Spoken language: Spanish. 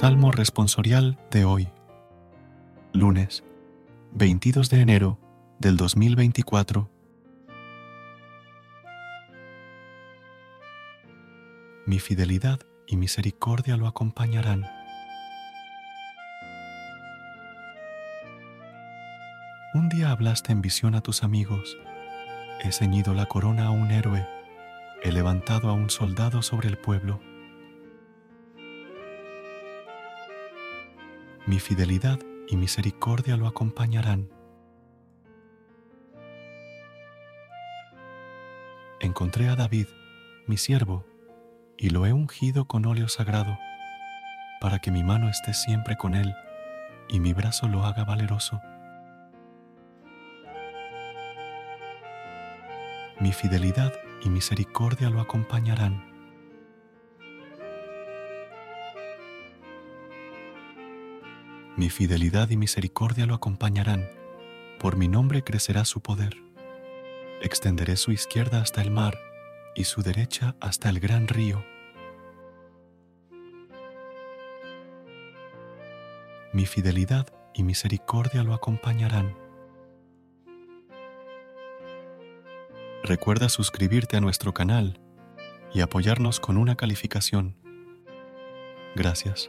Salmo responsorial de hoy, lunes 22 de enero del 2024. Mi fidelidad y misericordia lo acompañarán. Un día hablaste en visión a tus amigos, he ceñido la corona a un héroe, he levantado a un soldado sobre el pueblo. Mi fidelidad y misericordia lo acompañarán. Encontré a David, mi siervo, y lo he ungido con óleo sagrado, para que mi mano esté siempre con él y mi brazo lo haga valeroso. Mi fidelidad y misericordia lo acompañarán Mi fidelidad y misericordia lo acompañarán. Por mi nombre crecerá su poder. Extenderé su izquierda hasta el mar y su derecha hasta el gran río. Mi fidelidad y misericordia lo acompañarán. Recuerda suscribirte a nuestro canal y apoyarnos con una calificación. Gracias.